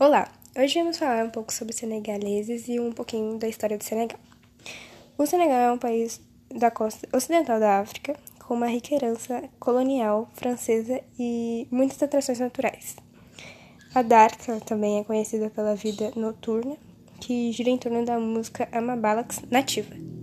Olá, hoje vamos falar um pouco sobre senegaleses e um pouquinho da história do Senegal. O Senegal é um país da costa ocidental da África com uma rica herança colonial francesa e muitas atrações naturais. A Darka também é conhecida pela vida noturna, que gira em torno da música Amabalax nativa.